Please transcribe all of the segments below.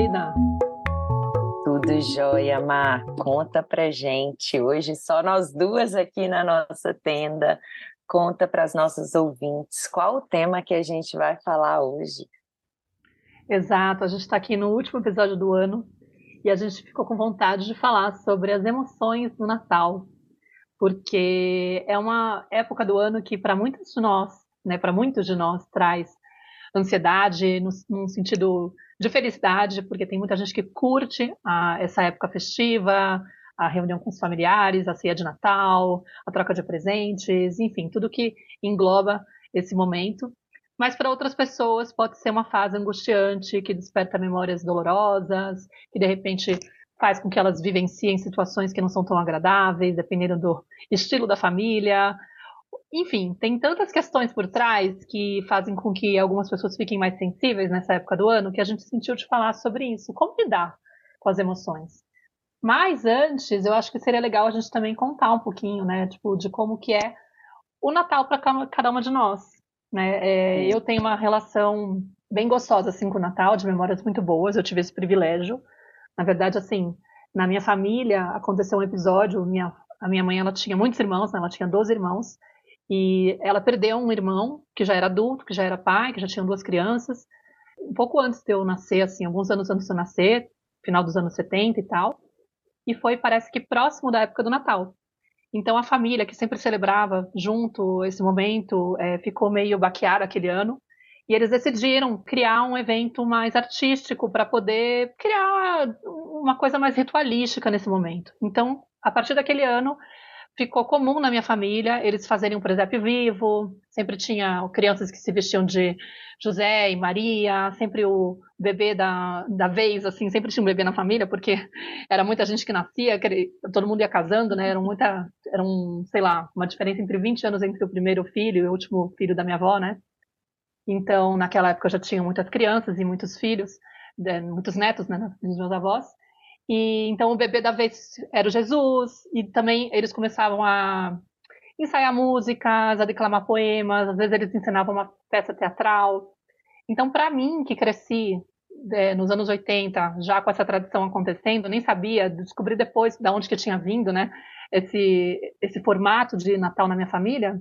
querida? Tudo jóia, Mar. Conta pra gente. Hoje só nós duas aqui na nossa tenda. Conta para as nossas ouvintes qual o tema que a gente vai falar hoje. Exato, a gente está aqui no último episódio do ano e a gente ficou com vontade de falar sobre as emoções do Natal, porque é uma época do ano que para muitos de nós, né, para muitos de nós traz ansiedade no, num sentido de felicidade, porque tem muita gente que curte a, essa época festiva, a reunião com os familiares, a ceia de Natal, a troca de presentes, enfim, tudo que engloba esse momento. Mas para outras pessoas pode ser uma fase angustiante, que desperta memórias dolorosas, que de repente faz com que elas vivenciem situações que não são tão agradáveis, dependendo do estilo da família, enfim, tem tantas questões por trás que fazem com que algumas pessoas fiquem mais sensíveis nessa época do ano que a gente sentiu de falar sobre isso. Como lidar com as emoções? Mas antes, eu acho que seria legal a gente também contar um pouquinho, né, tipo, de como que é o Natal para cada uma de nós. Né? É, eu tenho uma relação bem gostosa assim com o Natal, de memórias muito boas. Eu tive esse privilégio. Na verdade, assim, na minha família aconteceu um episódio. Minha, a minha mãe ela tinha muitos irmãos, né? ela tinha 12 irmãos. E ela perdeu um irmão que já era adulto, que já era pai, que já tinha duas crianças. Um pouco antes de eu nascer, assim, alguns anos antes de eu nascer, final dos anos 70 e tal. E foi, parece que próximo da época do Natal. Então a família, que sempre celebrava junto esse momento, é, ficou meio baqueada aquele ano. E eles decidiram criar um evento mais artístico para poder criar uma coisa mais ritualística nesse momento. Então, a partir daquele ano, ficou comum na minha família eles fazerem um presépio vivo, sempre tinha crianças que se vestiam de José e Maria, sempre o bebê da, da vez, assim, sempre tinha um bebê na família, porque era muita gente que nascia, todo mundo ia casando, né, era muita, era um, sei lá, uma diferença entre 20 anos entre o primeiro filho e o último filho da minha avó, né, então naquela época eu já tinha muitas crianças e muitos filhos, muitos netos, né, dos meus avós, e então o bebê da vez era o Jesus, e também eles começavam a ensaiar músicas, a declamar poemas, às vezes eles ensinavam uma peça teatral. Então, para mim, que cresci é, nos anos 80, já com essa tradição acontecendo, nem sabia, descobri depois de onde que tinha vindo, né, esse, esse formato de Natal na minha família,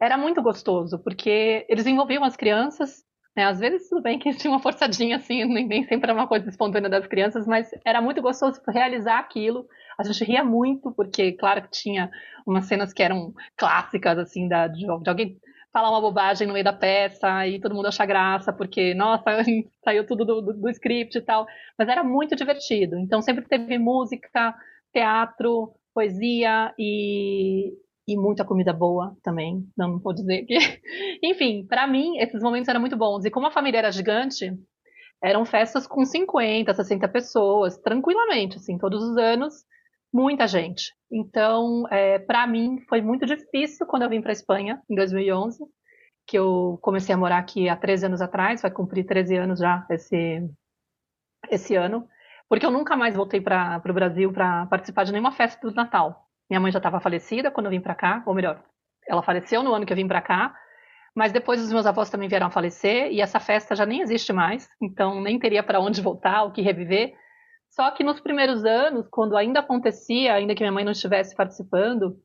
era muito gostoso, porque eles envolviam as crianças, né? Às vezes tudo bem que tinha uma forçadinha assim, nem, sempre era uma coisa espontânea das crianças, mas era muito gostoso realizar aquilo. A gente ria muito, porque, claro que tinha umas cenas que eram clássicas, assim, da, de, de alguém falar uma bobagem no meio da peça e todo mundo achar graça, porque, nossa, saiu tudo do, do, do, script e tal. Mas era muito divertido. Então sempre teve música, teatro, poesia e, e muita comida boa também, não vou dizer que. Enfim, para mim, esses momentos eram muito bons. E como a família era gigante, eram festas com 50, 60 pessoas, tranquilamente, assim, todos os anos, muita gente. Então, é, para mim, foi muito difícil quando eu vim para Espanha, em 2011, que eu comecei a morar aqui há 13 anos atrás, vai cumprir 13 anos já esse, esse ano, porque eu nunca mais voltei para o Brasil para participar de nenhuma festa do Natal. Minha mãe já estava falecida quando eu vim para cá, ou melhor, ela faleceu no ano que eu vim para cá, mas depois os meus avós também vieram a falecer e essa festa já nem existe mais, então nem teria para onde voltar, o que reviver. Só que nos primeiros anos, quando ainda acontecia, ainda que minha mãe não estivesse participando,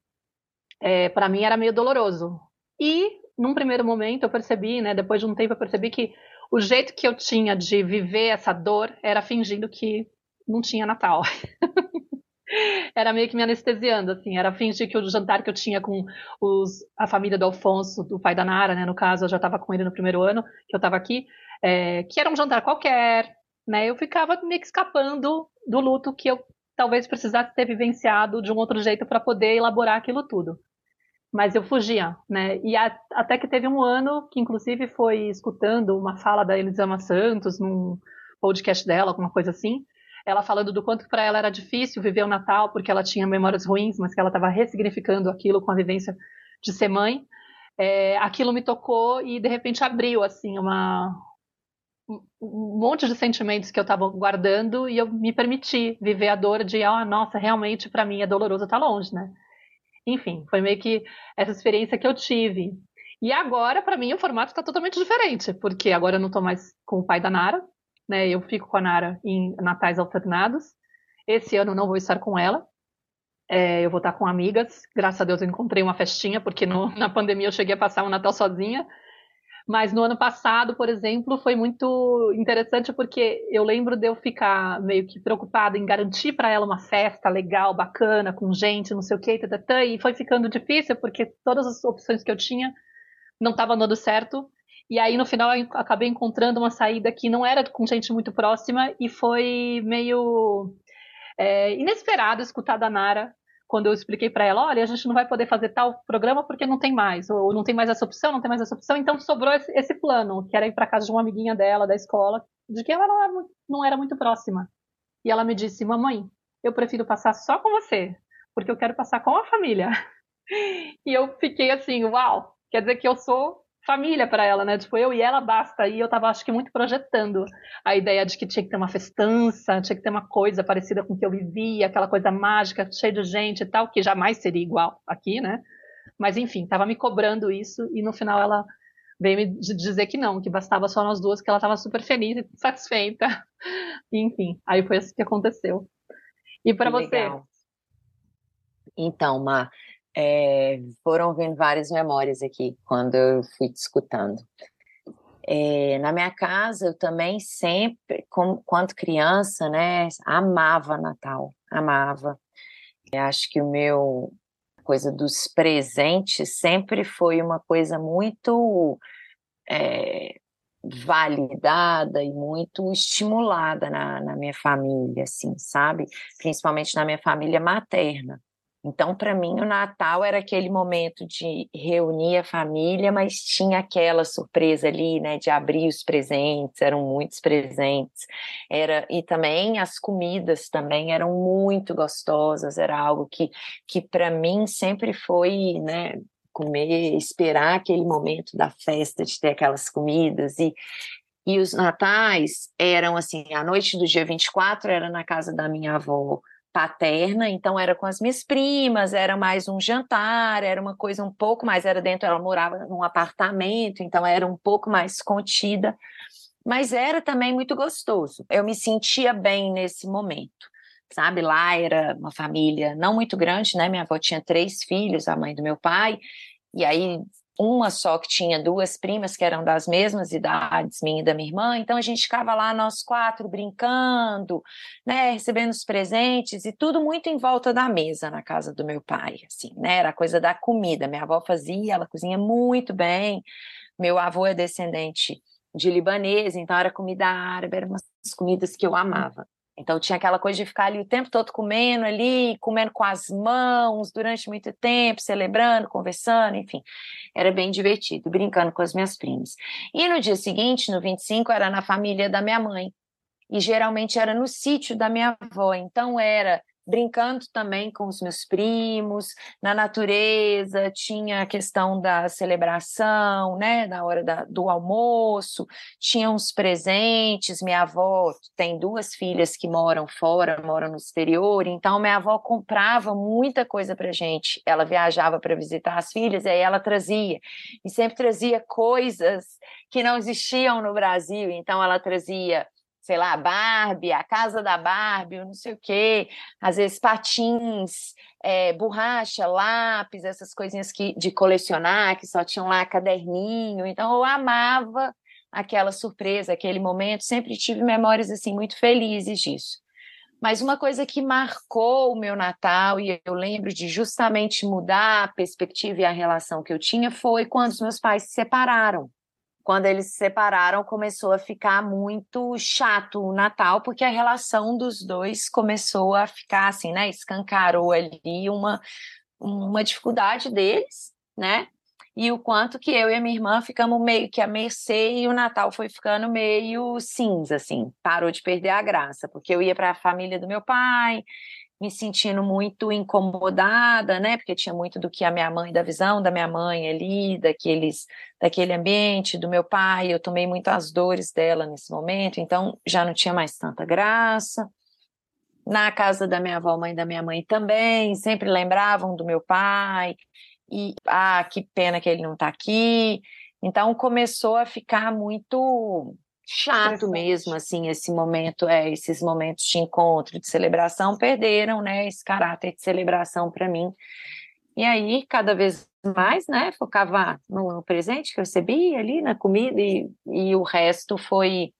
é, para mim era meio doloroso. E num primeiro momento eu percebi, né, depois de um tempo eu percebi que o jeito que eu tinha de viver essa dor era fingindo que não tinha Natal. era meio que me anestesiando, assim, era fingir que o jantar que eu tinha com os, a família do Alfonso, do pai da Nara, né, no caso, eu já estava com ele no primeiro ano que eu estava aqui, é, que era um jantar qualquer, né, eu ficava meio que escapando do luto que eu talvez precisasse ter vivenciado de um outro jeito para poder elaborar aquilo tudo. Mas eu fugia, né, e a, até que teve um ano que, inclusive, foi escutando uma fala da Elisama Santos num podcast dela, alguma coisa assim, ela falando do quanto para ela era difícil viver o Natal porque ela tinha memórias ruins, mas que ela estava ressignificando aquilo com a vivência de ser mãe. É, aquilo me tocou e de repente abriu assim uma um monte de sentimentos que eu estava guardando e eu me permiti viver a dor de, ah, nossa, realmente para mim é doloroso estar tá longe, né? Enfim, foi meio que essa experiência que eu tive. E agora, para mim, o formato está totalmente diferente, porque agora eu não estou mais com o pai da Nara, né? Eu fico com a Nara em natais alternados. Esse ano não vou estar com ela. É, eu vou estar com amigas. Graças a Deus eu encontrei uma festinha, porque no, na pandemia eu cheguei a passar um Natal sozinha. Mas no ano passado, por exemplo, foi muito interessante porque eu lembro de eu ficar meio que preocupada em garantir para ela uma festa legal, bacana, com gente, não sei o que, tatatã, e foi ficando difícil porque todas as opções que eu tinha não estavam dando certo. E aí no final eu acabei encontrando uma saída que não era com gente muito próxima e foi meio é, inesperado escutar da Nara quando eu expliquei para ela, olha, a gente não vai poder fazer tal programa porque não tem mais, ou não tem mais essa opção, não tem mais essa opção, então sobrou esse, esse plano, que era ir para casa de uma amiguinha dela da escola, de que ela não era, não era muito próxima. E ela me disse, mamãe, eu prefiro passar só com você, porque eu quero passar com a família. E eu fiquei assim, uau, quer dizer que eu sou família para ela, né? Tipo, eu e ela basta. E eu tava, acho que, muito projetando a ideia de que tinha que ter uma festança, tinha que ter uma coisa parecida com o que eu vivia, aquela coisa mágica, cheia de gente e tal, que jamais seria igual aqui, né? Mas, enfim, tava me cobrando isso e no final ela veio me dizer que não, que bastava só nós duas, que ela tava super feliz e satisfeita. E, enfim, aí foi isso que aconteceu. E para você? Legal. Então, Mar, é, foram vindo várias memórias aqui quando eu fui te escutando. É, na minha casa, eu também sempre, como, quando criança, né, amava Natal, amava. Eu acho que o meu coisa dos presentes sempre foi uma coisa muito é, validada e muito estimulada na, na minha família, assim, sabe? Principalmente na minha família materna. Então, para mim, o Natal era aquele momento de reunir a família, mas tinha aquela surpresa ali, né, de abrir os presentes, eram muitos presentes. Era e também as comidas também eram muito gostosas, era algo que que para mim sempre foi, né, comer, esperar aquele momento da festa de ter aquelas comidas e e os natais eram assim, a noite do dia 24 era na casa da minha avó, paterna, então era com as minhas primas, era mais um jantar, era uma coisa um pouco mais, era dentro, ela morava num apartamento, então era um pouco mais contida, mas era também muito gostoso. Eu me sentia bem nesse momento. Sabe, lá era uma família não muito grande, né? Minha avó tinha três filhos, a mãe do meu pai, e aí uma só que tinha duas primas que eram das mesmas idades, minha e da minha irmã, então a gente ficava lá nós quatro brincando, né, recebendo os presentes e tudo muito em volta da mesa na casa do meu pai, assim, né, era coisa da comida, minha avó fazia, ela cozinha muito bem, meu avô é descendente de libanês, então era comida árabe, eram umas comidas que eu amava. Então tinha aquela coisa de ficar ali o tempo todo comendo ali, comendo com as mãos durante muito tempo, celebrando, conversando, enfim. Era bem divertido, brincando com as minhas primas. E no dia seguinte, no 25, era na família da minha mãe. E geralmente era no sítio da minha avó. Então era brincando também com os meus primos, na natureza, tinha a questão da celebração, né, na hora da, do almoço, tinha uns presentes, minha avó tem duas filhas que moram fora, moram no exterior, então minha avó comprava muita coisa para gente, ela viajava para visitar as filhas, e aí ela trazia, e sempre trazia coisas que não existiam no Brasil, então ela trazia sei lá, Barbie, a casa da Barbie, não sei o quê, às vezes patins, é, borracha, lápis, essas coisinhas que, de colecionar, que só tinham lá caderninho. Então eu amava aquela surpresa, aquele momento, sempre tive memórias assim muito felizes disso. Mas uma coisa que marcou o meu Natal e eu lembro de justamente mudar a perspectiva e a relação que eu tinha foi quando os meus pais se separaram quando eles se separaram, começou a ficar muito chato o Natal, porque a relação dos dois começou a ficar assim, né? Escancarou ali uma, uma dificuldade deles, né? E o quanto que eu e a minha irmã ficamos meio que a mercê e o Natal foi ficando meio cinza, assim, parou de perder a graça, porque eu ia para a família do meu pai, me sentindo muito incomodada, né? Porque tinha muito do que a minha mãe, da visão da minha mãe ali, daqueles, daquele ambiente, do meu pai. Eu tomei muito as dores dela nesse momento, então já não tinha mais tanta graça. Na casa da minha avó, mãe da minha mãe também, sempre lembravam do meu pai. E, ah, que pena que ele não está aqui. Então começou a ficar muito chato mesmo, assim, esse momento, é, esses momentos de encontro, de celebração, perderam, né, esse caráter de celebração para mim. E aí, cada vez mais, né, focava no presente que eu recebi ali, na comida, e, e o resto foi,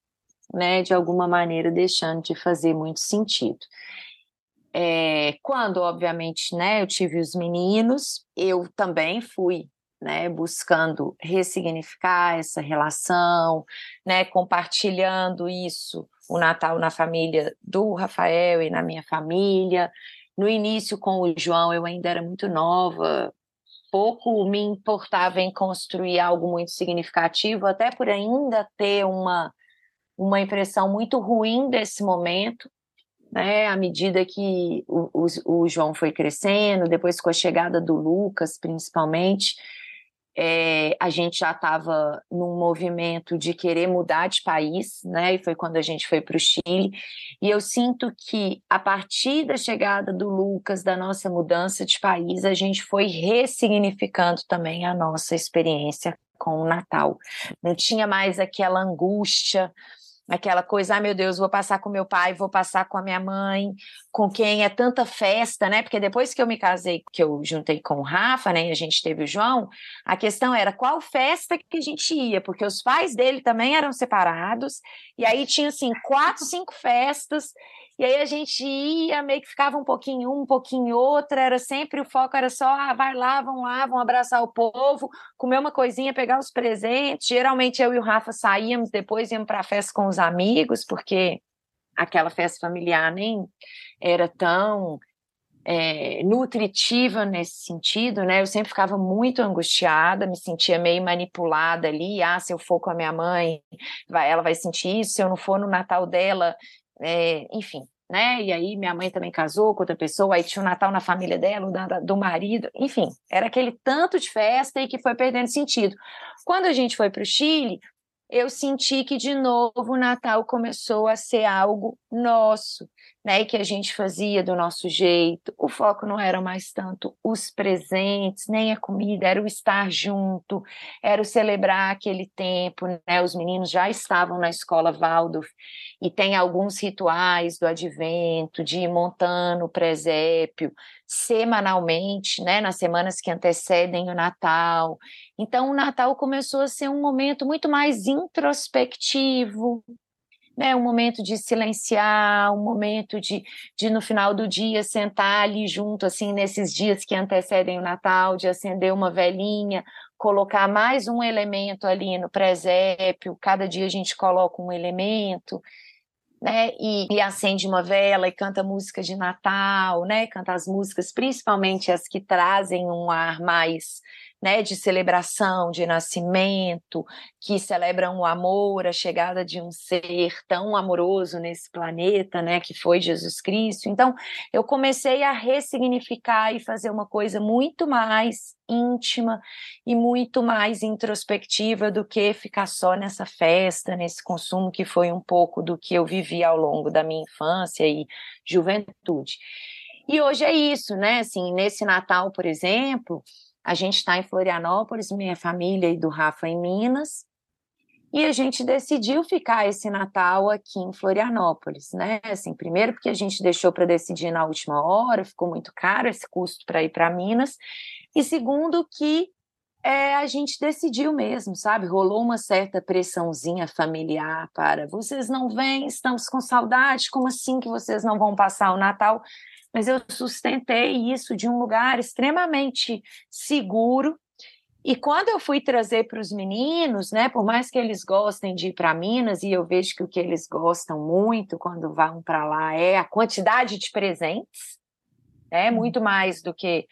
né, de alguma maneira deixando de fazer muito sentido. É, quando, obviamente, né, eu tive os meninos, eu também fui né, buscando ressignificar essa relação, né, compartilhando isso, o Natal na família do Rafael e na minha família. No início com o João eu ainda era muito nova, pouco me importava em construir algo muito significativo, até por ainda ter uma uma impressão muito ruim desse momento, né, à medida que o, o, o João foi crescendo, depois com a chegada do Lucas, principalmente, é, a gente já estava num movimento de querer mudar de país, né? E foi quando a gente foi para o Chile. E eu sinto que a partir da chegada do Lucas, da nossa mudança de país, a gente foi ressignificando também a nossa experiência com o Natal. Não tinha mais aquela angústia aquela coisa, ah, meu Deus, vou passar com meu pai, vou passar com a minha mãe, com quem é tanta festa, né? Porque depois que eu me casei, que eu juntei com o Rafa, né, e a gente teve o João, a questão era qual festa que a gente ia, porque os pais dele também eram separados, e aí tinha assim quatro, cinco festas, e aí a gente ia, meio que ficava um pouquinho um, um pouquinho outra, era sempre o foco era só, ah, vai lá, vão lá, vão abraçar o povo, comer uma coisinha, pegar os presentes. Geralmente eu e o Rafa saíamos, depois íamos para a festa com os amigos, porque aquela festa familiar nem era tão é, nutritiva nesse sentido, né? Eu sempre ficava muito angustiada, me sentia meio manipulada ali. Ah, se eu for com a minha mãe, vai, ela vai sentir isso. Se eu não for no Natal dela, é, enfim, né? E aí minha mãe também casou com outra pessoa, aí tinha o Natal na família dela, da, do marido, enfim, era aquele tanto de festa e que foi perdendo sentido. Quando a gente foi para o Chile, eu senti que de novo o Natal começou a ser algo nosso, né? Que a gente fazia do nosso jeito. O foco não era mais tanto os presentes, nem a comida, era o estar junto, era o celebrar aquele tempo, né? Os meninos já estavam na escola Waldorf e tem alguns rituais do advento, de ir montando o presépio semanalmente, né, nas semanas que antecedem o Natal. Então, o Natal começou a ser um momento muito mais introspectivo, né, um momento de silenciar, um momento de, de no final do dia sentar ali junto, assim, nesses dias que antecedem o Natal, de acender uma velhinha, colocar mais um elemento ali no presépio, cada dia a gente coloca um elemento né? E, e, acende uma vela e canta músicas de Natal, né? Canta as músicas, principalmente as que trazem um ar mais né, de celebração, de nascimento, que celebram o amor, a chegada de um ser tão amoroso nesse planeta, né, que foi Jesus Cristo. Então, eu comecei a ressignificar e fazer uma coisa muito mais íntima e muito mais introspectiva do que ficar só nessa festa, nesse consumo que foi um pouco do que eu vivi ao longo da minha infância e juventude. E hoje é isso, né? Assim, nesse Natal, por exemplo, a gente está em Florianópolis, minha família e do Rafa em Minas, e a gente decidiu ficar esse Natal aqui em Florianópolis, né? Assim, primeiro porque a gente deixou para decidir na última hora, ficou muito caro esse custo para ir para Minas, e segundo que é, a gente decidiu mesmo, sabe? Rolou uma certa pressãozinha familiar para vocês não vêm, estamos com saudade, como assim que vocês não vão passar o Natal? Mas eu sustentei isso de um lugar extremamente seguro. E quando eu fui trazer para os meninos, né, por mais que eles gostem de ir para Minas, e eu vejo que o que eles gostam muito quando vão para lá é a quantidade de presentes, é muito mais do que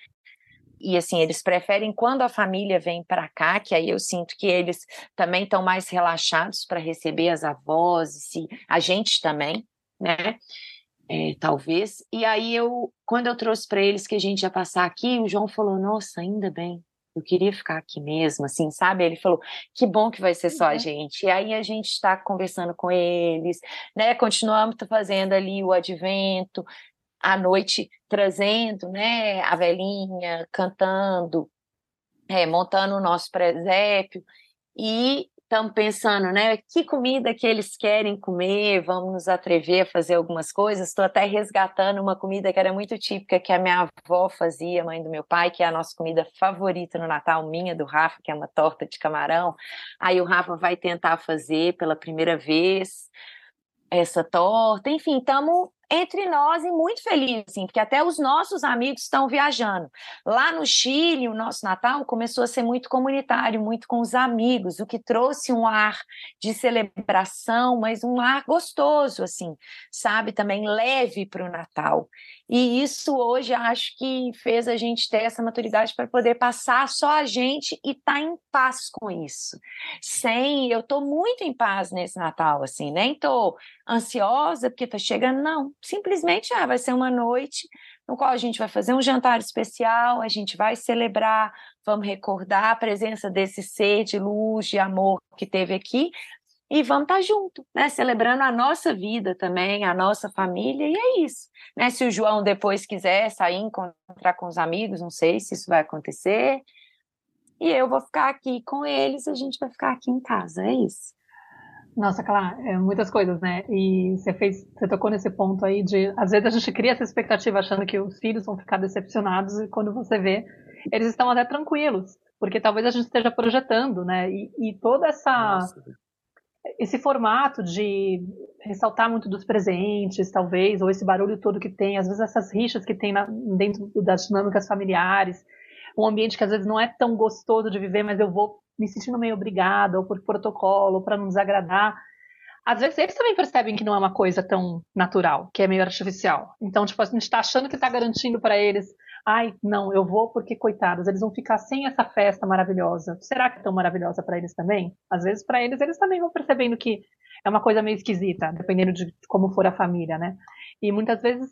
e assim, eles preferem quando a família vem para cá, que aí eu sinto que eles também estão mais relaxados para receber as avós, e a gente também, né? É, talvez. E aí eu, quando eu trouxe para eles que a gente ia passar aqui, o João falou: Nossa, ainda bem. Eu queria ficar aqui mesmo, assim, sabe? Ele falou: que bom que vai ser só uhum. a gente. E aí a gente está conversando com eles, né? Continuamos fazendo ali o advento, à noite trazendo, né? A velhinha, cantando, é, montando o nosso presépio. E estamos pensando, né? Que comida que eles querem comer? Vamos nos atrever a fazer algumas coisas. Estou até resgatando uma comida que era muito típica que a minha avó fazia, mãe do meu pai, que é a nossa comida favorita no Natal, minha do Rafa, que é uma torta de camarão. Aí o Rafa vai tentar fazer pela primeira vez essa torta. Enfim, estamos entre nós e muito feliz, assim, porque até os nossos amigos estão viajando. Lá no Chile, o nosso Natal começou a ser muito comunitário, muito com os amigos, o que trouxe um ar de celebração, mas um ar gostoso, assim, sabe? Também leve para o Natal. E isso hoje acho que fez a gente ter essa maturidade para poder passar só a gente e estar tá em paz com isso. Sem, eu estou muito em paz nesse Natal, assim, nem estou ansiosa porque está chegando, não. Simplesmente ah, vai ser uma noite no qual a gente vai fazer um jantar especial, a gente vai celebrar, vamos recordar a presença desse ser de luz, de amor que teve aqui, e vamos estar tá junto, né? Celebrando a nossa vida também, a nossa família, e é isso. Né? Se o João depois quiser sair, encontrar com os amigos, não sei se isso vai acontecer. E eu vou ficar aqui com eles, a gente vai ficar aqui em casa, é isso. Nossa, claro, é muitas coisas, né? E você fez, você tocou nesse ponto aí de, às vezes a gente cria essa expectativa achando que os filhos vão ficar decepcionados e quando você vê, eles estão até tranquilos, porque talvez a gente esteja projetando, né? E, e toda essa Nossa esse formato de ressaltar muito dos presentes, talvez, ou esse barulho todo que tem, às vezes essas rixas que tem na, dentro das dinâmicas familiares, um ambiente que às vezes não é tão gostoso de viver, mas eu vou me sentindo meio obrigada, ou por protocolo, para não desagradar. Às vezes eles também percebem que não é uma coisa tão natural, que é meio artificial. Então, tipo, a gente está achando que está garantindo para eles ai, não, eu vou porque, coitados, eles vão ficar sem essa festa maravilhosa. Será que é tão maravilhosa para eles também? Às vezes, para eles, eles também vão percebendo que é uma coisa meio esquisita, dependendo de como for a família, né? E muitas vezes,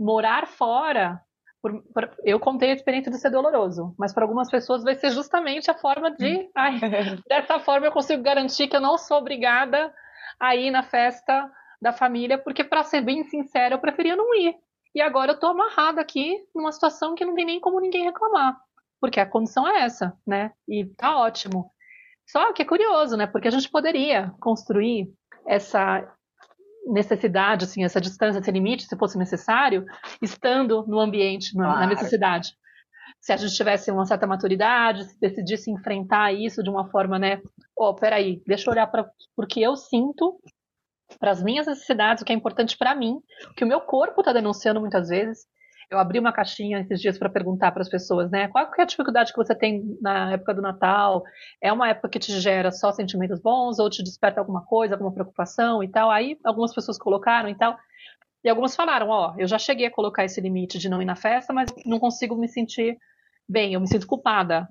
morar fora. Por, por, eu contei a experiência de ser doloroso, mas para algumas pessoas vai ser justamente a forma de. Ai, dessa forma eu consigo garantir que eu não sou obrigada a ir na festa da família, porque, para ser bem sincera, eu preferia não ir. E agora eu tô amarrada aqui numa situação que não tem nem como ninguém reclamar. Porque a condição é essa, né? E tá ótimo. Só que é curioso, né? Porque a gente poderia construir essa necessidade, assim, essa distância, esse limite, se fosse necessário, estando no ambiente, na, claro. na necessidade. Se a gente tivesse uma certa maturidade, se decidisse enfrentar isso de uma forma, né? Oh, peraí, deixa eu olhar para o que eu sinto para as minhas necessidades, o que é importante para mim, o que o meu corpo está denunciando muitas vezes. Eu abri uma caixinha esses dias para perguntar para as pessoas, né? Qual é a dificuldade que você tem na época do Natal? É uma época que te gera só sentimentos bons ou te desperta alguma coisa, alguma preocupação e tal? Aí algumas pessoas colocaram e tal. E algumas falaram, ó, eu já cheguei a colocar esse limite de não ir na festa, mas não consigo me sentir bem, eu me sinto culpada.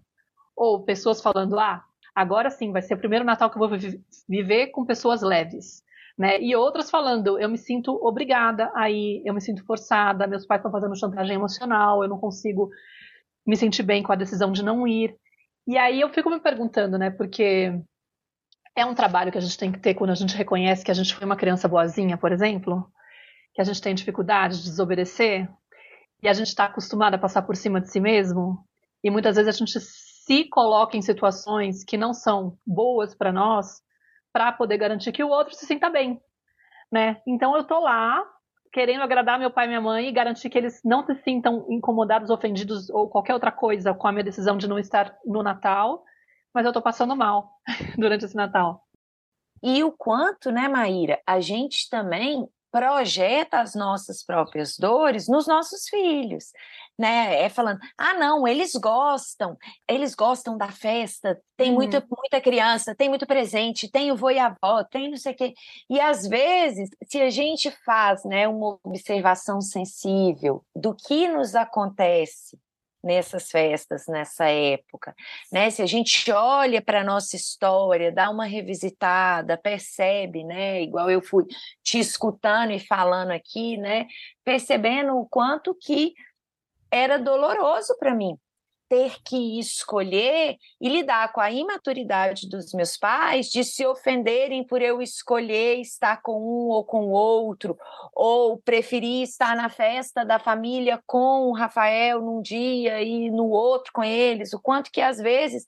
Ou pessoas falando, ah, agora sim, vai ser o primeiro Natal que eu vou viver com pessoas leves. Né? E outras falando, eu me sinto obrigada a ir, eu me sinto forçada, meus pais estão fazendo chantagem emocional, eu não consigo me sentir bem com a decisão de não ir. E aí eu fico me perguntando, né? Porque é um trabalho que a gente tem que ter quando a gente reconhece que a gente foi uma criança boazinha, por exemplo, que a gente tem dificuldade de desobedecer, e a gente está acostumado a passar por cima de si mesmo, e muitas vezes a gente se coloca em situações que não são boas para nós, para poder garantir que o outro se sinta bem, né? Então eu tô lá querendo agradar meu pai e minha mãe e garantir que eles não se sintam incomodados, ofendidos ou qualquer outra coisa com a minha decisão de não estar no Natal, mas eu tô passando mal durante esse Natal. E o quanto, né, Maíra, a gente também projeta as nossas próprias dores nos nossos filhos, né? É falando, ah, não, eles gostam, eles gostam da festa, tem uhum. muita, muita criança, tem muito presente, tem o vô e a avó, tem não sei o quê. E às vezes, se a gente faz né, uma observação sensível do que nos acontece nessas festas, nessa época. Né? Se a gente olha para a nossa história, dá uma revisitada, percebe, né? igual eu fui te escutando e falando aqui, né? percebendo o quanto que era doloroso para mim ter que escolher e lidar com a imaturidade dos meus pais de se ofenderem por eu escolher estar com um ou com outro, ou preferir estar na festa da família com o Rafael num dia e no outro com eles, o quanto que às vezes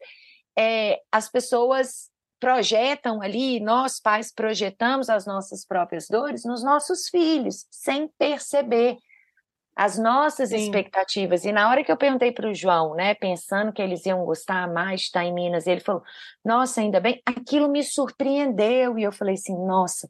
é, as pessoas projetam ali, nós pais projetamos as nossas próprias dores nos nossos filhos, sem perceber as nossas Sim. expectativas. E na hora que eu perguntei para o João, né, pensando que eles iam gostar mais de estar em Minas, ele falou: Nossa, ainda bem, aquilo me surpreendeu. E eu falei assim: Nossa,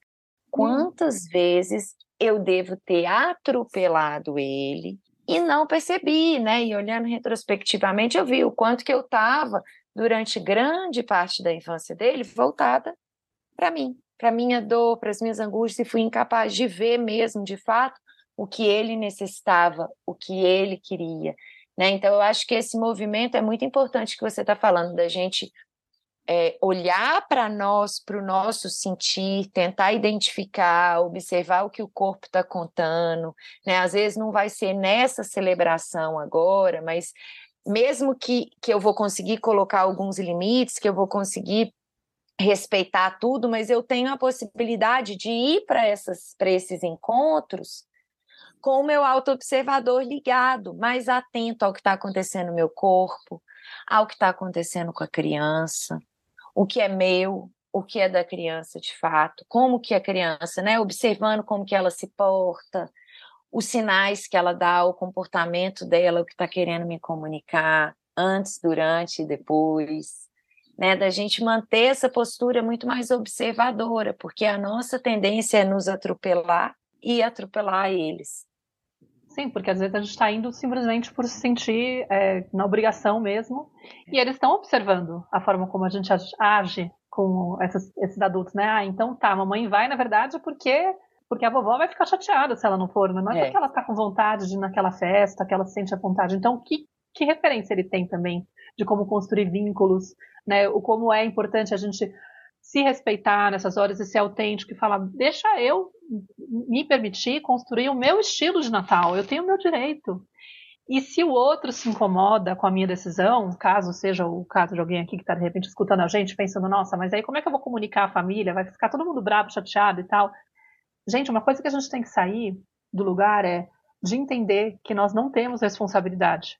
quantas hum. vezes eu devo ter atropelado ele e não percebi, né? E olhando retrospectivamente, eu vi o quanto que eu estava durante grande parte da infância dele voltada para mim, para minha dor, para as minhas angústias, e fui incapaz de ver mesmo, de fato, o que ele necessitava, o que ele queria. Né? Então, eu acho que esse movimento é muito importante que você está falando, da gente é, olhar para nós, para o nosso sentir, tentar identificar, observar o que o corpo está contando. Né? Às vezes não vai ser nessa celebração agora, mas mesmo que, que eu vou conseguir colocar alguns limites, que eu vou conseguir respeitar tudo, mas eu tenho a possibilidade de ir para esses encontros com o meu autoobservador ligado, mais atento ao que está acontecendo no meu corpo, ao que está acontecendo com a criança, o que é meu, o que é da criança de fato, como que a criança, né, observando como que ela se porta, os sinais que ela dá, o comportamento dela, o que está querendo me comunicar, antes, durante e depois. Né, da gente manter essa postura muito mais observadora, porque a nossa tendência é nos atropelar e atropelar eles. Sim, porque às vezes a gente está indo simplesmente por se sentir é, na obrigação mesmo, e eles estão observando a forma como a gente age com esses, esses adultos, né? Ah, então tá, a mamãe vai, na verdade, porque porque a vovó vai ficar chateada se ela não for, não é, é. porque ela está com vontade de ir naquela festa, que ela sente a vontade. Então, que, que referência ele tem também de como construir vínculos, né? O como é importante a gente se respeitar nessas horas e ser autêntico e falar, deixa eu me permitir construir o meu estilo de Natal, eu tenho o meu direito. E se o outro se incomoda com a minha decisão, caso seja o caso de alguém aqui que está de repente escutando a gente, pensando, nossa, mas aí como é que eu vou comunicar a família? Vai ficar todo mundo bravo, chateado e tal. Gente, uma coisa que a gente tem que sair do lugar é de entender que nós não temos responsabilidade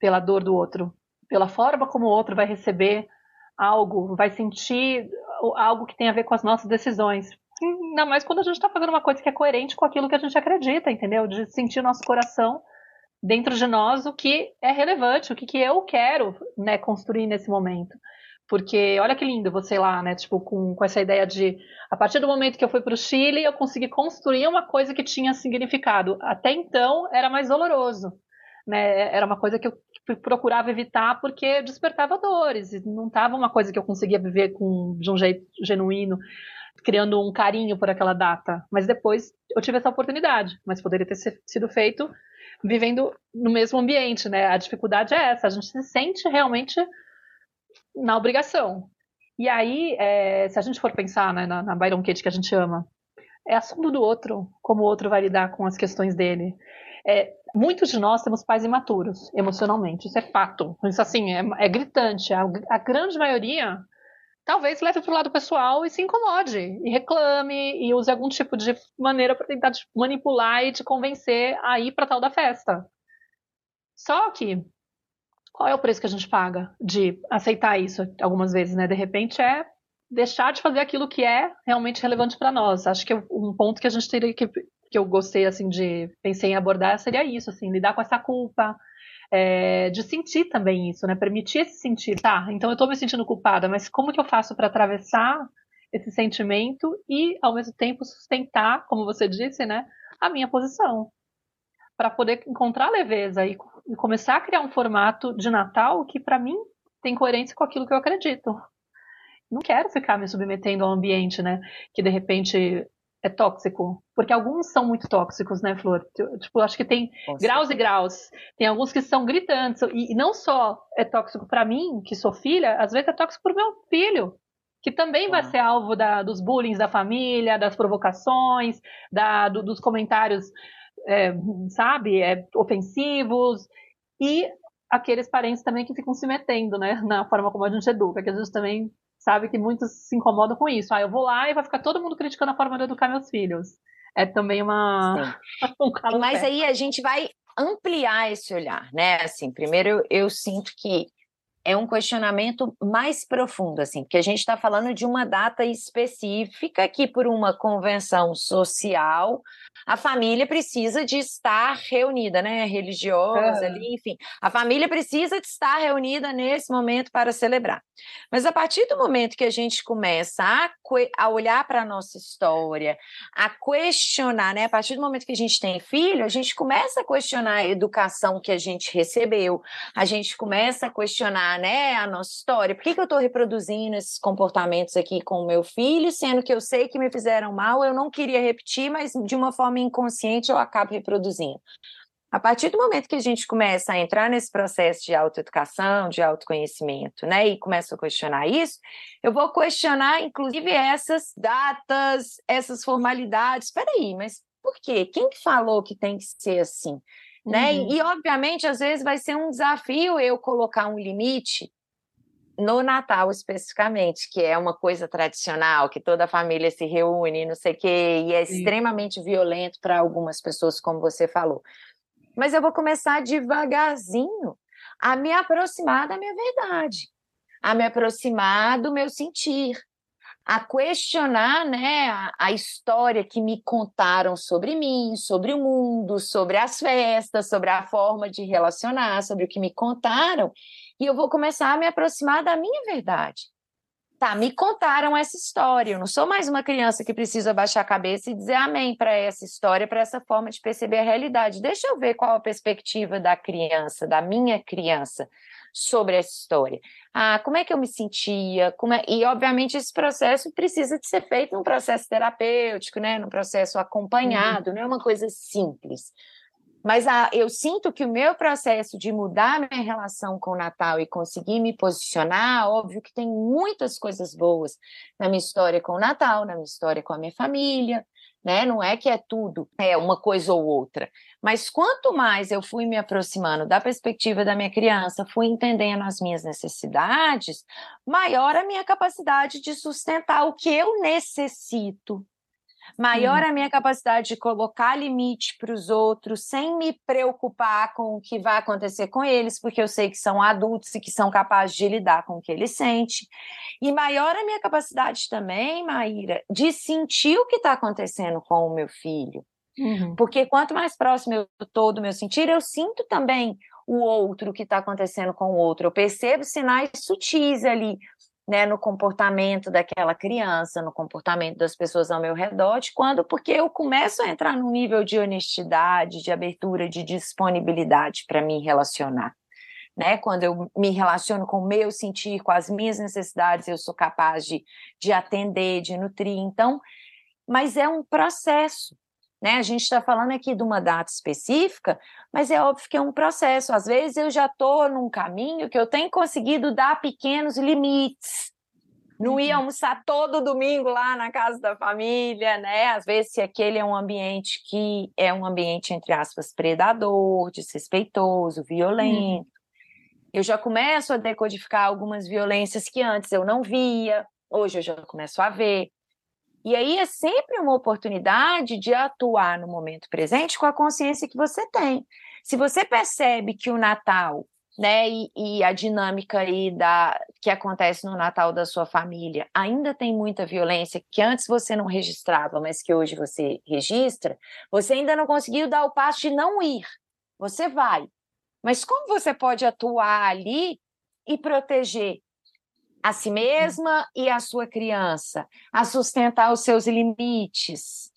pela dor do outro, pela forma como o outro vai receber algo, vai sentir algo que tem a ver com as nossas decisões. Ainda mais quando a gente está fazendo uma coisa que é coerente com aquilo que a gente acredita, entendeu? De sentir nosso coração dentro de nós o que é relevante, o que, que eu quero né, construir nesse momento. Porque olha que lindo você lá, né? Tipo, com, com essa ideia de a partir do momento que eu fui para o Chile, eu consegui construir uma coisa que tinha significado. Até então era mais doloroso. Né? Era uma coisa que eu procurava evitar porque despertava dores, e não estava uma coisa que eu conseguia viver com, de um jeito genuíno, criando um carinho por aquela data. Mas depois eu tive essa oportunidade, mas poderia ter sido feito vivendo no mesmo ambiente, né? A dificuldade é essa, a gente se sente realmente na obrigação. E aí, é, se a gente for pensar né, na, na Byron Katie que a gente ama, é assunto do outro, como o outro vai lidar com as questões dele. É, muitos de nós temos pais imaturos emocionalmente, isso é fato. Isso assim é, é gritante. A, a, grande maioria talvez leve para o lado pessoal e se incomode e reclame e use algum tipo de maneira para tentar te manipular e te convencer a ir para tal da festa. Só que qual é o preço que a gente paga de aceitar isso algumas vezes, né? De repente é deixar de fazer aquilo que é realmente relevante para nós. Acho que um ponto que a gente teria que que eu gostei assim de pensei em abordar seria isso, assim, lidar com essa culpa, é, de sentir também isso, né? Permitir esse sentir, tá? Então eu estou me sentindo culpada, mas como que eu faço para atravessar esse sentimento e ao mesmo tempo sustentar, como você disse, né, a minha posição, para poder encontrar leveza e, e começar a criar um formato de Natal que para mim tem coerência com aquilo que eu acredito. Não quero ficar me submetendo ao ambiente, né? Que de repente é tóxico? Porque alguns são muito tóxicos, né, Flor? Tipo, acho que tem graus e graus. Tem alguns que são gritantes. E não só é tóxico para mim, que sou filha, às vezes é tóxico para o meu filho, que também vai ser alvo da, dos bullying da família, das provocações, da, do, dos comentários, é, sabe, é, ofensivos. E aqueles parentes também que ficam se metendo, né, na forma como a gente educa, que a gente também sabe que muitos se incomodam com isso. Ah, eu vou lá e vai ficar todo mundo criticando a forma de educar meus filhos. É também uma. um Mas aí a gente vai ampliar esse olhar, né? Assim, primeiro eu, eu sinto que é um questionamento mais profundo, assim, porque a gente está falando de uma data específica que, por uma convenção social, a família precisa de estar reunida, né? Religiosa, ali, enfim. A família precisa de estar reunida nesse momento para celebrar. Mas a partir do momento que a gente começa a, a olhar para a nossa história, a questionar, né? A partir do momento que a gente tem filho, a gente começa a questionar a educação que a gente recebeu, a gente começa a questionar, né, a nossa história. Por que, que eu estou reproduzindo esses comportamentos aqui com o meu filho, sendo que eu sei que me fizeram mal, eu não queria repetir, mas de uma forma inconsciente eu acabo reproduzindo. A partir do momento que a gente começa a entrar nesse processo de autoeducação, de autoconhecimento, né, e começa a questionar isso, eu vou questionar, inclusive, essas datas, essas formalidades. Espera aí, mas por quê? Quem que falou que tem que ser assim? Né? Uhum. E, obviamente, às vezes vai ser um desafio eu colocar um limite no Natal especificamente, que é uma coisa tradicional, que toda a família se reúne, não sei o quê, e é Sim. extremamente violento para algumas pessoas, como você falou. Mas eu vou começar devagarzinho a me aproximar da minha verdade, a me aproximar do meu sentir, a questionar né, a, a, história que me contaram sobre mim, sobre o mundo, sobre as festas, sobre a forma de relacionar, sobre o que me contaram, e eu vou começar a me aproximar da minha verdade. Tá, me contaram essa história. Eu não sou mais uma criança que precisa baixar a cabeça e dizer amém para essa história, para essa forma de perceber a realidade. Deixa eu ver qual a perspectiva da criança, da minha criança, sobre essa história. Ah, como é que eu me sentia? É... E, obviamente, esse processo precisa de ser feito num processo terapêutico, né? num processo acompanhado, uhum. não é uma coisa simples. Mas a, eu sinto que o meu processo de mudar minha relação com o Natal e conseguir me posicionar, óbvio que tem muitas coisas boas na minha história com o Natal, na minha história com a minha família, né? Não é que é tudo, é uma coisa ou outra. Mas quanto mais eu fui me aproximando da perspectiva da minha criança, fui entendendo as minhas necessidades, maior a minha capacidade de sustentar o que eu necessito maior a minha capacidade de colocar limite para os outros sem me preocupar com o que vai acontecer com eles, porque eu sei que são adultos e que são capazes de lidar com o que eles sentem. E maior a minha capacidade também, Maíra, de sentir o que está acontecendo com o meu filho. Uhum. Porque quanto mais próximo eu estou do meu sentir, eu sinto também o outro que está acontecendo com o outro. Eu percebo sinais sutis ali né, no comportamento daquela criança, no comportamento das pessoas ao meu redor, de quando, porque eu começo a entrar num nível de honestidade, de abertura, de disponibilidade para me relacionar. Né? Quando eu me relaciono com o meu sentir, com as minhas necessidades, eu sou capaz de, de atender, de nutrir. Então, mas é um processo. Né? A gente está falando aqui de uma data específica, mas é óbvio que é um processo. Às vezes eu já estou num caminho que eu tenho conseguido dar pequenos limites. Não ia uhum. almoçar todo domingo lá na casa da família, né? Às vezes, se aquele é um ambiente que é um ambiente, entre aspas, predador, desrespeitoso, violento. Uhum. Eu já começo a decodificar algumas violências que antes eu não via, hoje eu já começo a ver. E aí é sempre uma oportunidade de atuar no momento presente com a consciência que você tem. Se você percebe que o Natal, né, e, e, a dinâmica aí da que acontece no Natal da sua família ainda tem muita violência que antes você não registrava, mas que hoje você registra, você ainda não conseguiu dar o passo de não ir. Você vai. Mas como você pode atuar ali e proteger a si mesma e a sua criança, a sustentar os seus limites,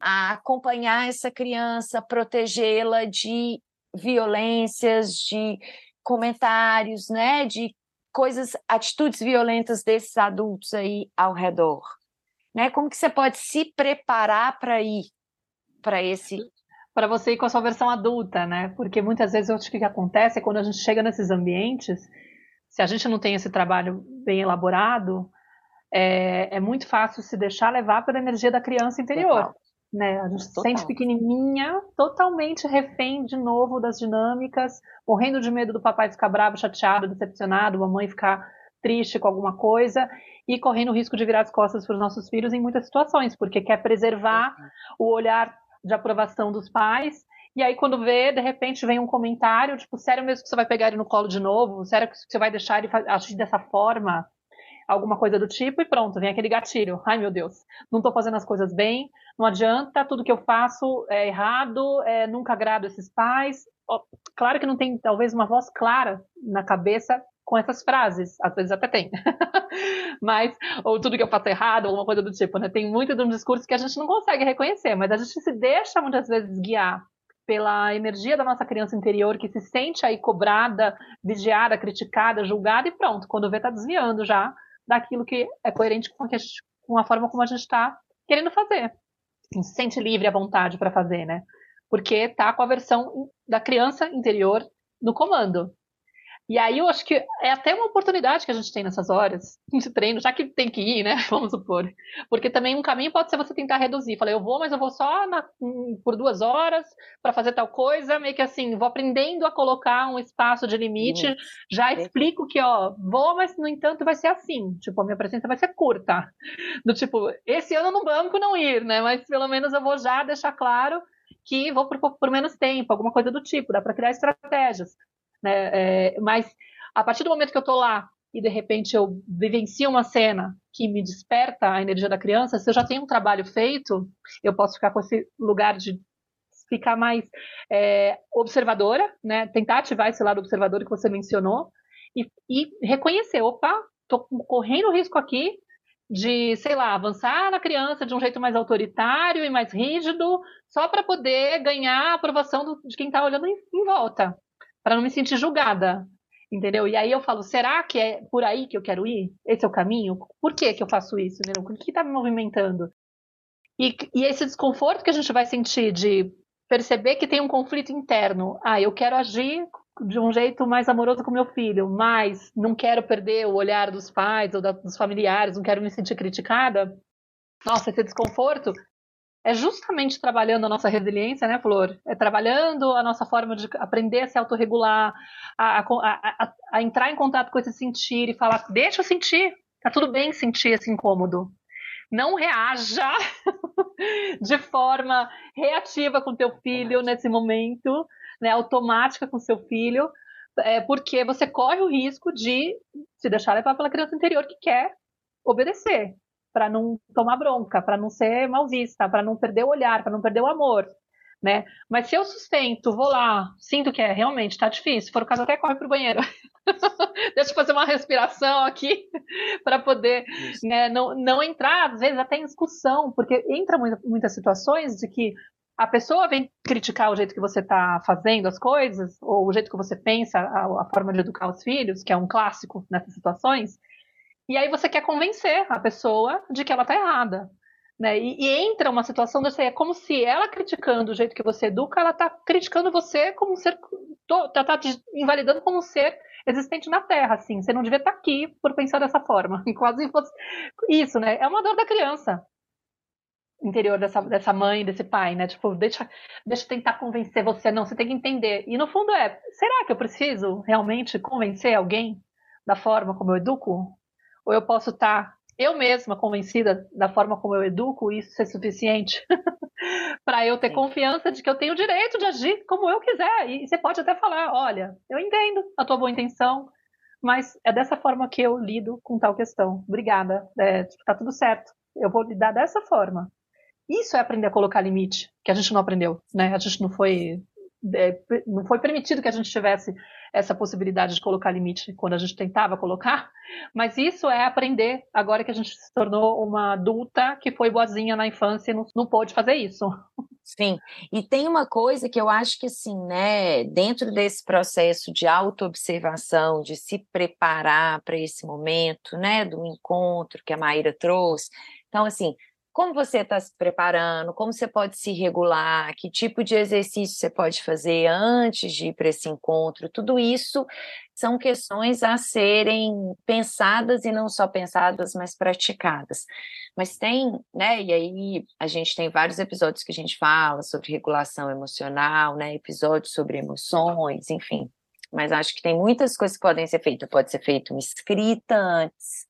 a acompanhar essa criança, protegê-la de violências, de comentários, né, de coisas, atitudes violentas desses adultos aí ao redor, né? Como que você pode se preparar para ir para esse para você ir com a sua versão adulta, né? Porque muitas vezes o que acontece é quando a gente chega nesses ambientes, se a gente não tem esse trabalho bem elaborado, é, é muito fácil se deixar levar pela energia da criança interior. Total. Né? A gente se sente pequenininha, totalmente refém de novo das dinâmicas, morrendo de medo do papai ficar bravo, chateado, decepcionado, a mãe ficar triste com alguma coisa e correndo o risco de virar as costas para os nossos filhos em muitas situações, porque quer preservar o olhar de aprovação dos pais E aí, quando vê, de repente vem um comentário, tipo, sério mesmo que você vai pegar ele no colo de novo? Sério que você vai deixar ele agir dessa forma? Alguma coisa do tipo, e pronto, vem aquele gatilho. Ai, meu Deus, não tô fazendo as coisas bem, não adianta, tudo que eu faço é errado, é, nunca agrado esses pais. Claro que não tem, talvez, uma voz clara na cabeça com essas frases, às vezes até tem. mas, ou tudo que eu faço errado, alguma coisa do tipo, né? Tem muito de um discurso que a gente não consegue reconhecer, mas a gente se deixa muitas vezes guiar pela energia da nossa criança interior que se sente aí cobrada, vigiada, criticada, julgada e pronto, quando vê tá desviando já daquilo que é coerente com a, gente, com a forma como a gente está querendo fazer. Se sente livre à vontade para fazer, né? Porque tá com a versão da criança interior no comando. E aí eu acho que é até uma oportunidade que a gente tem nessas horas de treino, já que tem que ir, né? Vamos supor. Porque também um caminho pode ser você tentar reduzir. Falei, eu vou, mas eu vou só na, por duas horas para fazer tal coisa, meio que assim, vou aprendendo a colocar um espaço de limite. Já explico que, ó, vou, mas no entanto vai ser assim. Tipo, a minha presença vai ser curta. Do tipo, esse ano no banco não ir, né? Mas pelo menos eu vou já deixar claro que vou por, por menos tempo, alguma coisa do tipo. Dá para criar estratégias. Né? É, mas a partir do momento que eu estou lá e de repente eu vivencio uma cena que me desperta a energia da criança, se eu já tenho um trabalho feito, eu posso ficar com esse lugar de ficar mais é, observadora, né? Tentar ativar esse lado observador que você mencionou e, e reconhecer, opa, estou correndo risco aqui de, sei lá, avançar na criança de um jeito mais autoritário e mais rígido, só para poder ganhar a aprovação do, de quem está olhando em, em volta para não me sentir julgada, entendeu? E aí eu falo, será que é por aí que eu quero ir? Esse é o caminho? Por que que eu faço isso? Entendeu? O que está me movimentando? E, e esse desconforto que a gente vai sentir de perceber que tem um conflito interno. Ah, eu quero agir de um jeito mais amoroso com meu filho, mas não quero perder o olhar dos pais ou da, dos familiares, não quero me sentir criticada. Nossa, esse desconforto é justamente trabalhando a nossa resiliência, né, Flor? É trabalhando a nossa forma de aprender a se autorregular, a, a, a, a entrar em contato com esse sentir e falar, deixa eu sentir, tá tudo bem sentir esse incômodo. Não reaja de forma reativa com teu filho nesse momento, né, automática com seu filho, é, porque você corre o risco de se deixar levar pela criança interior que quer obedecer para não tomar bronca, para não ser mal vista, para não perder o olhar, para não perder o amor, né? Mas se eu sustento, vou lá, sinto que é realmente está difícil, se for o caso até corre para o banheiro. Deixa eu fazer uma respiração aqui para poder né, não, não entrar, às vezes, até em discussão, porque entra muita, muitas situações de que a pessoa vem criticar o jeito que você está fazendo as coisas, ou o jeito que você pensa, a, a, forma de educar os filhos, que é um clássico nessas situações, e aí você quer convencer a pessoa de que ela está errada. Né? E, e, entra uma situação dessa, é como se ela criticando o jeito que você educa, ela está criticando você como um ser, está tá te invalidando como um ser existente na Terra, assim. Você não devia estar tá aqui por pensar dessa forma. Quase fosse isso, né? É uma dor da criança interior dessa, dessa mãe, desse pai, né? Tipo, deixa, deixa eu tentar convencer você, não, você tem que entender. E no fundo é, será que eu preciso realmente convencer alguém da forma como eu educo? Ou eu posso estar eu mesma convencida da forma como eu educo isso ser suficiente para eu ter Sim. confiança de que eu tenho o direito de agir como eu quiser. E você pode até falar, olha, eu entendo a tua boa intenção, mas é dessa forma que eu lido com tal questão. Obrigada, é, tipo, tá tudo certo. Eu vou lidar dessa forma. Isso é aprender a colocar limite, que a gente não aprendeu, né? A gente não foi é, não foi permitido que a gente tivesse essa possibilidade de colocar limite quando a gente tentava colocar, mas isso é aprender agora que a gente se tornou uma adulta que foi boazinha na infância e não, não pôde fazer isso. Sim, e tem uma coisa que eu acho que assim, né, dentro desse processo de autoobservação, de se preparar para esse momento, né, do encontro que a Maíra trouxe, então assim, como você está se preparando, como você pode se regular, que tipo de exercício você pode fazer antes de ir para esse encontro, tudo isso são questões a serem pensadas e não só pensadas, mas praticadas. Mas tem, né, e aí a gente tem vários episódios que a gente fala sobre regulação emocional, né, episódios sobre emoções, enfim. Mas acho que tem muitas coisas que podem ser feitas. Pode ser feita uma escrita antes,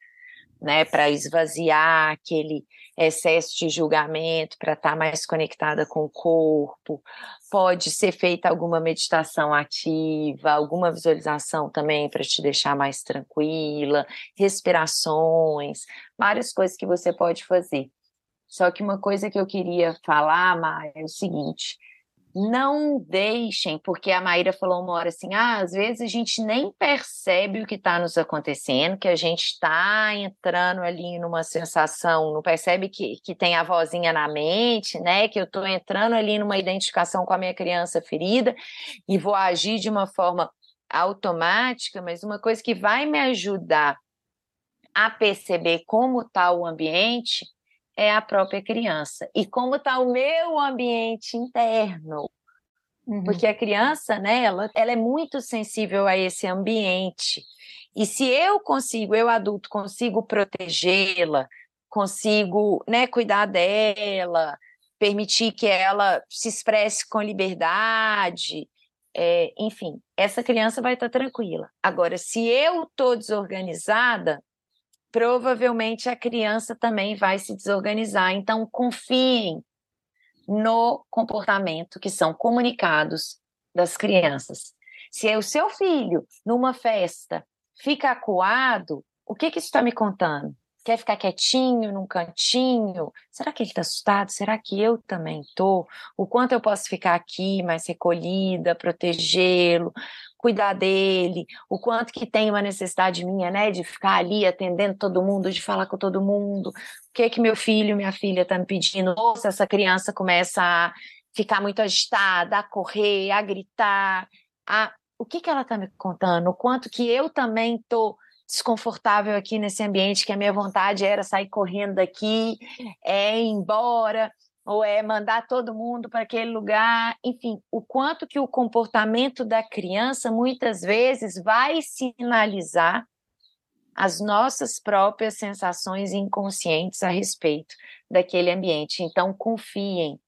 né, para esvaziar aquele excesso de julgamento, para estar tá mais conectada com o corpo. Pode ser feita alguma meditação ativa, alguma visualização também para te deixar mais tranquila, respirações, várias coisas que você pode fazer. Só que uma coisa que eu queria falar, Maia, é o seguinte: não deixem, porque a Maíra falou uma hora assim: ah, às vezes a gente nem percebe o que está nos acontecendo, que a gente está entrando ali numa sensação, não percebe que, que tem a vozinha na mente, né? Que eu estou entrando ali numa identificação com a minha criança ferida e vou agir de uma forma automática, mas uma coisa que vai me ajudar a perceber como está o ambiente é a própria criança. E como está o meu ambiente interno. Uhum. Porque a criança, né, ela, ela é muito sensível a esse ambiente. E se eu consigo, eu adulto, consigo protegê-la, consigo né, cuidar dela, permitir que ela se expresse com liberdade, é, enfim, essa criança vai estar tranquila. Agora, se eu estou desorganizada, provavelmente a criança também vai se desorganizar. Então, confiem no comportamento que são comunicados das crianças. Se é o seu filho, numa festa, fica acuado, o que, que isso está me contando? Quer ficar quietinho num cantinho? Será que ele está assustado? Será que eu também estou? O quanto eu posso ficar aqui mais recolhida, protegê-lo? Cuidar dele, o quanto que tem uma necessidade minha, né, de ficar ali atendendo todo mundo, de falar com todo mundo, o que que meu filho, minha filha tá me pedindo, ou se essa criança começa a ficar muito agitada, a correr, a gritar, a... o que que ela tá me contando, o quanto que eu também tô desconfortável aqui nesse ambiente, que a minha vontade era sair correndo daqui, é ir embora, ou é mandar todo mundo para aquele lugar, enfim, o quanto que o comportamento da criança muitas vezes vai sinalizar as nossas próprias sensações inconscientes a respeito daquele ambiente. Então, confiem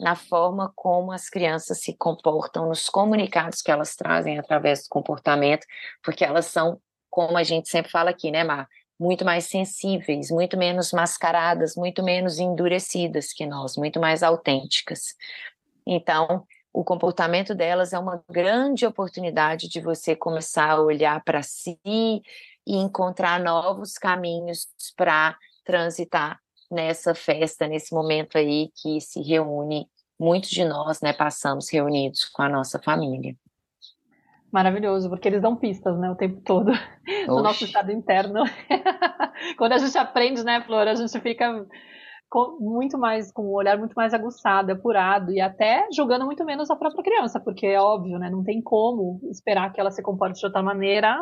na forma como as crianças se comportam, nos comunicados que elas trazem através do comportamento, porque elas são, como a gente sempre fala aqui, né, Mar? Muito mais sensíveis, muito menos mascaradas, muito menos endurecidas que nós, muito mais autênticas. Então, o comportamento delas é uma grande oportunidade de você começar a olhar para si e encontrar novos caminhos para transitar nessa festa, nesse momento aí que se reúne muitos de nós, né, passamos reunidos com a nossa família. Maravilhoso, porque eles dão pistas, né, o tempo todo. No nosso estado interno. Quando a gente aprende, né, Flor, a gente fica com, muito mais com o um olhar muito mais aguçado, apurado e até julgando muito menos a própria criança, porque é óbvio, né, não tem como esperar que ela se comporte de outra maneira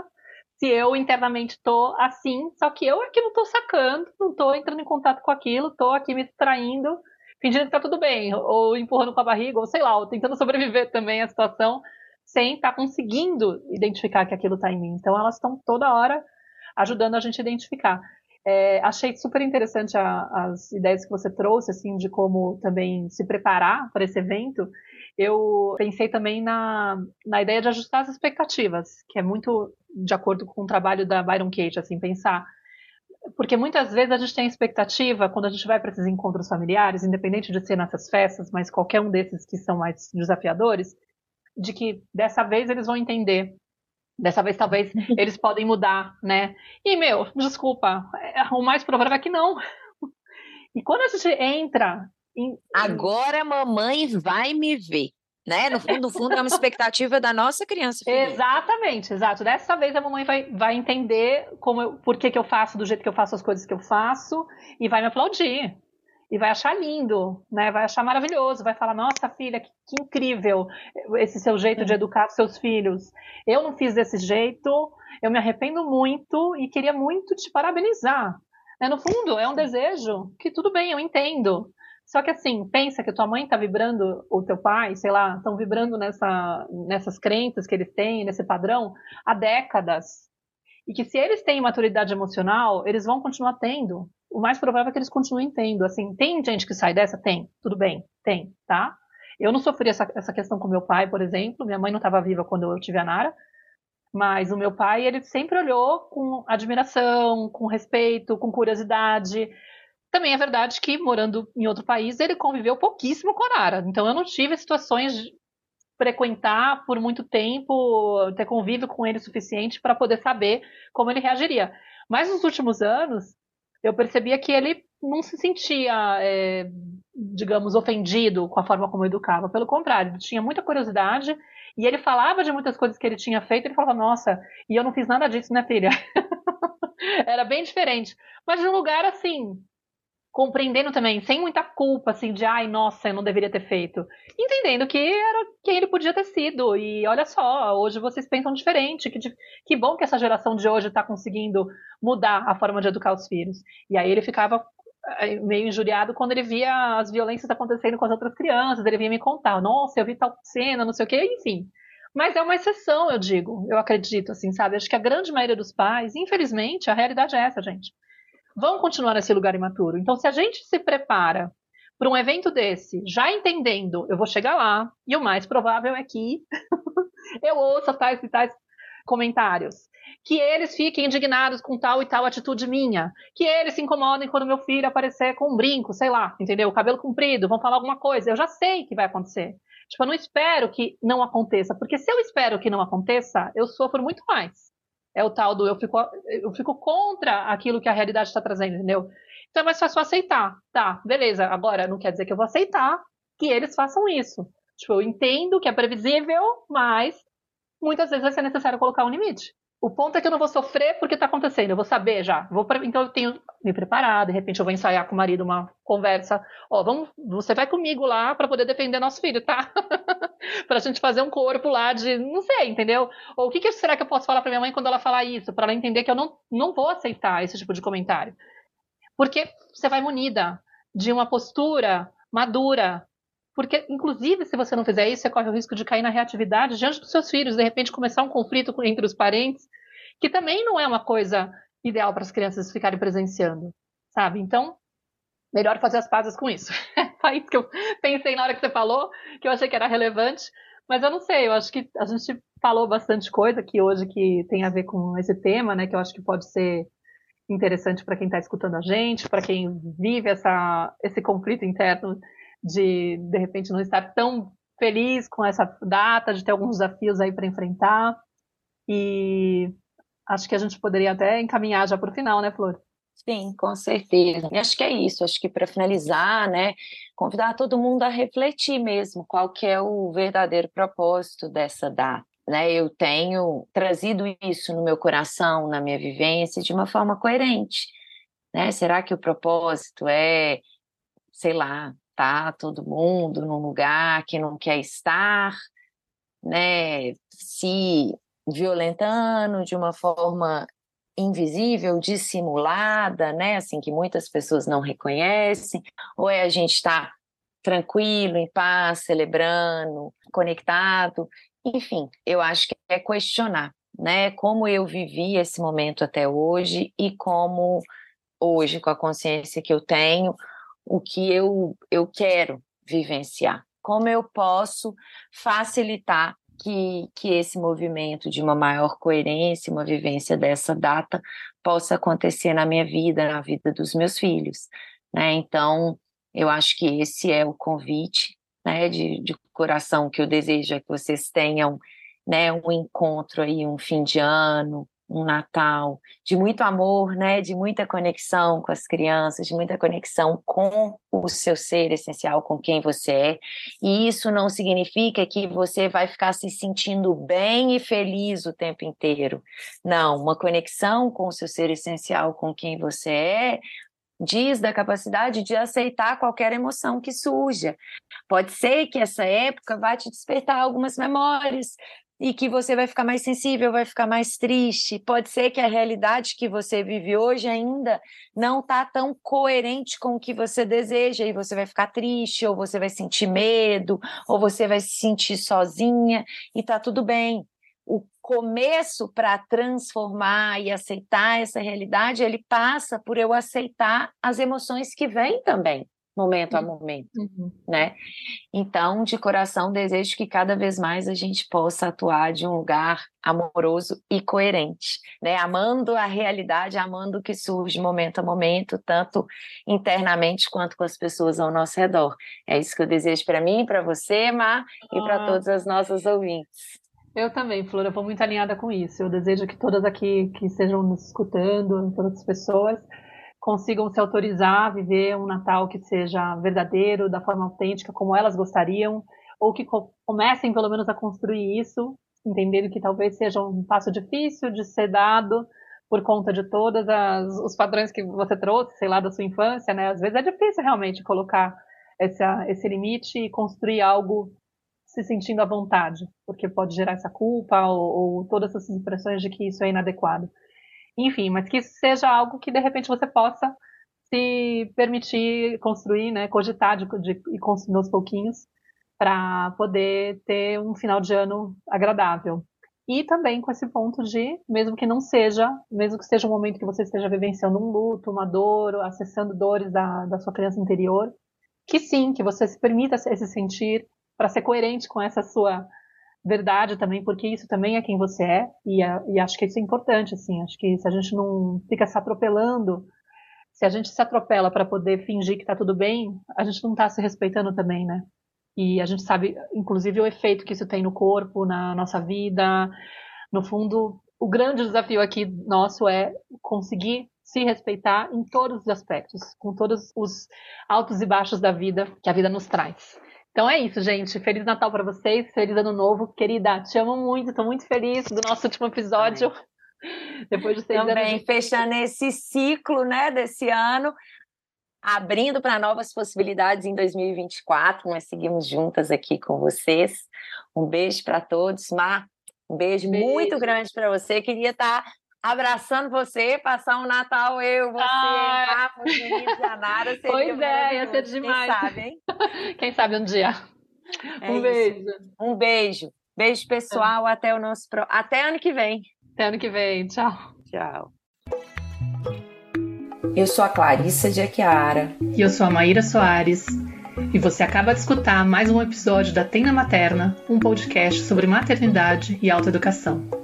se eu internamente tô assim, só que eu aqui não tô sacando, não tô entrando em contato com aquilo, tô aqui me distraindo, fingindo que tá tudo bem, ou empurrando com a barriga, ou sei lá, ou tentando sobreviver também à situação sem estar tá conseguindo identificar que aquilo está em mim. Então, elas estão toda hora ajudando a gente a identificar. É, achei super interessante a, as ideias que você trouxe, assim, de como também se preparar para esse evento. Eu pensei também na, na ideia de ajustar as expectativas, que é muito de acordo com o trabalho da Byron Katie, assim, pensar porque muitas vezes a gente tem expectativa quando a gente vai para esses encontros familiares, independente de ser nessas festas, mas qualquer um desses que são mais desafiadores, de que dessa vez eles vão entender. Dessa vez, talvez, eles podem mudar, né? E, meu, desculpa, é, o mais provável é que não. E quando a gente entra. Em... Agora a mamãe vai me ver. Né? No fundo, no fundo, é uma expectativa da nossa criança. Filha. Exatamente, exato. Dessa vez a mamãe vai, vai entender como eu, por que, que eu faço do jeito que eu faço as coisas que eu faço e vai me aplaudir e vai achar lindo, né? Vai achar maravilhoso, vai falar: "Nossa, filha, que, que incrível esse seu jeito é. de educar seus filhos. Eu não fiz desse jeito, eu me arrependo muito e queria muito te parabenizar". Né? No fundo, é um desejo que tudo bem, eu entendo. Só que assim, pensa que tua mãe está vibrando, ou teu pai, sei lá, estão vibrando nessa, nessas crenças que eles têm, nesse padrão, há décadas. E que se eles têm maturidade emocional, eles vão continuar tendo o mais provável é que eles continuem tendo. Assim, tem gente que sai dessa? Tem. Tudo bem. Tem, tá? Eu não sofri essa, essa questão com meu pai, por exemplo. Minha mãe não estava viva quando eu tive a Nara. Mas o meu pai, ele sempre olhou com admiração, com respeito, com curiosidade. Também é verdade que, morando em outro país, ele conviveu pouquíssimo com a Arara. Então, eu não tive situações de frequentar por muito tempo, ter convívio com ele o suficiente para poder saber como ele reagiria. Mas nos últimos anos, eu percebia que ele não se sentia, é, digamos, ofendido com a forma como eu educava. Pelo contrário, ele tinha muita curiosidade e ele falava de muitas coisas que ele tinha feito. Ele falava, nossa, e eu não fiz nada disso, né, filha? Era bem diferente. Mas de um lugar assim, compreendendo também, sem muita culpa, assim, de ai, nossa, eu não deveria ter feito. Entendendo que era quem ele podia ter sido. E olha só, hoje vocês pensam diferente. Que, que bom que essa geração de hoje está conseguindo mudar a forma de educar os filhos. E aí ele ficava eh, meio injuriado quando ele via as violências acontecendo com as outras crianças. Ele vinha me contar, nossa, eu vi tal cena, não sei o quê, enfim. Mas é uma exceção, eu digo, eu acredito, assim, sabe? Acho que a grande maioria dos pais, infelizmente, a realidade é essa, gente vão continuar nesse lugar imaturo. Então, se a gente se prepara para um evento desse, já entendendo, eu vou chegar lá, e o mais provável é que eu ouça tais e tais comentários. Que eles fiquem indignados com tal e tal atitude minha. Que eles se incomodem quando meu filho aparecer com um brinco, sei lá, entendeu? Cabelo comprido, vão falar alguma coisa. Eu já sei que vai acontecer. Tipo, eu não espero que não aconteça, porque se eu espero que não aconteça, eu sofro muito mais é o tal do eu fico, eu fico contra aquilo que a realidade está trazendo, entendeu? Então é mais fácil aceitar. Tá, beleza. Agora, não quer dizer que eu vou aceitar que eles façam isso. Tipo, eu entendo que é previsível, mas muitas vezes vai ser necessário colocar um limite. O ponto é que eu não vou sofrer porque está acontecendo, eu vou saber já. Vou. Então eu tenho me preparar, de repente eu vou ensaiar com o marido uma conversa. Ó, vamos, você vai comigo lá para poder defender nosso filho, tá? para a gente fazer um corpo lá de, não sei, entendeu? Ou o que, que será que eu posso falar para minha mãe quando ela falar isso, para ela entender que eu não, não vou aceitar esse tipo de comentário. Porque você vai munida de uma postura madura, porque, inclusive, se você não fizer isso, você corre o risco de cair na reatividade diante dos seus filhos, de repente começar um conflito entre os parentes, que também não é uma coisa ideal para as crianças ficarem presenciando, sabe? Então, melhor fazer as pazes com isso. Foi isso que eu pensei na hora que você falou, que eu achei que era relevante, mas eu não sei, eu acho que a gente falou bastante coisa aqui hoje que tem a ver com esse tema, né, que eu acho que pode ser interessante para quem está escutando a gente, para quem vive essa, esse conflito interno de de repente não estar tão feliz com essa data, de ter alguns desafios aí para enfrentar. E acho que a gente poderia até encaminhar já para o final, né, Flor? Sim, com certeza. E acho que é isso. Acho que para finalizar, né, convidar todo mundo a refletir mesmo qual que é o verdadeiro propósito dessa data. Né, eu tenho trazido isso no meu coração, na minha vivência, de uma forma coerente. Né? Será que o propósito é, sei lá, tá todo mundo num lugar que não quer estar, né, se violentando de uma forma invisível, dissimulada, né, assim que muitas pessoas não reconhecem, ou é a gente estar tá tranquilo, em paz, celebrando, conectado, enfim, eu acho que é questionar, né, como eu vivi esse momento até hoje e como hoje com a consciência que eu tenho, o que eu, eu quero vivenciar, como eu posso facilitar que, que esse movimento de uma maior coerência, uma vivência dessa data possa acontecer na minha vida, na vida dos meus filhos. Né? Então, eu acho que esse é o convite né, de, de coração que eu desejo é que vocês tenham né, um encontro aí, um fim de ano, um Natal de muito amor, né, de muita conexão com as crianças, de muita conexão com o seu ser essencial, com quem você é. E isso não significa que você vai ficar se sentindo bem e feliz o tempo inteiro. Não, uma conexão com o seu ser essencial, com quem você é, diz da capacidade de aceitar qualquer emoção que surja. Pode ser que essa época vá te despertar algumas memórias e que você vai ficar mais sensível, vai ficar mais triste. Pode ser que a realidade que você vive hoje ainda não está tão coerente com o que você deseja e você vai ficar triste, ou você vai sentir medo, ou você vai se sentir sozinha e tá tudo bem. O começo para transformar e aceitar essa realidade, ele passa por eu aceitar as emoções que vêm também. Momento a uhum. momento, uhum. né? Então, de coração, desejo que cada vez mais a gente possa atuar de um lugar amoroso e coerente, né? Amando a realidade, amando o que surge momento a momento, tanto internamente quanto com as pessoas ao nosso redor. É isso que eu desejo para mim, para você, Mar, e para ah. todas as nossas ouvintes. Eu também, Flora, eu vou muito alinhada com isso. Eu desejo que todas aqui que estejam nos escutando, todas as pessoas, consigam se autorizar a viver um Natal que seja verdadeiro, da forma autêntica, como elas gostariam, ou que comecem pelo menos a construir isso, entendendo que talvez seja um passo difícil de ser dado por conta de todos os padrões que você trouxe, sei lá, da sua infância, né? Às vezes é difícil realmente colocar essa, esse limite e construir algo se sentindo à vontade, porque pode gerar essa culpa ou, ou todas essas impressões de que isso é inadequado. Enfim, mas que isso seja algo que de repente você possa se permitir construir, né, cogitar de, de, e construir aos pouquinhos para poder ter um final de ano agradável. E também com esse ponto de, mesmo que não seja, mesmo que seja um momento que você esteja vivenciando um luto, uma dor, acessando dores da, da sua criança interior, que sim, que você se permita se sentir para ser coerente com essa sua verdade também, porque isso também é quem você é, e, e acho que isso é importante, assim, acho que se a gente não fica se atropelando, se a gente se atropela para poder fingir que está tudo bem, a gente não está se respeitando também, né? E a gente sabe, inclusive, o efeito que isso tem no corpo, na nossa vida. No fundo, o grande desafio aqui nosso é conseguir se respeitar em todos os aspectos, com todos os altos e baixos da vida que a vida nos traz. Então é isso, gente. Feliz Natal para vocês, feliz Ano Novo. Querida, te amo muito, estou muito feliz do nosso último episódio. Também. Depois de seis Também, anos. fechando esse ciclo né, desse ano, abrindo para novas possibilidades em 2024. Nós seguimos juntas aqui com vocês. Um beijo para todos. Mar, um beijo, beijo. muito grande para você. Queria estar tá abraçando você, passar um Natal eu, você, ah. Rafa, Vinícius, Janara. Seria pois é, ia ser demais. Quem sabe, hein? Quem sabe um dia. É um isso. beijo. Um beijo. Beijo, pessoal. É. Até o nosso pro... Até ano que vem. Até ano que vem. Tchau. Tchau. Eu sou a Clarissa de Aquiara. E eu sou a Maíra Soares. E você acaba de escutar mais um episódio da Tenda Materna, um podcast sobre maternidade e autoeducação.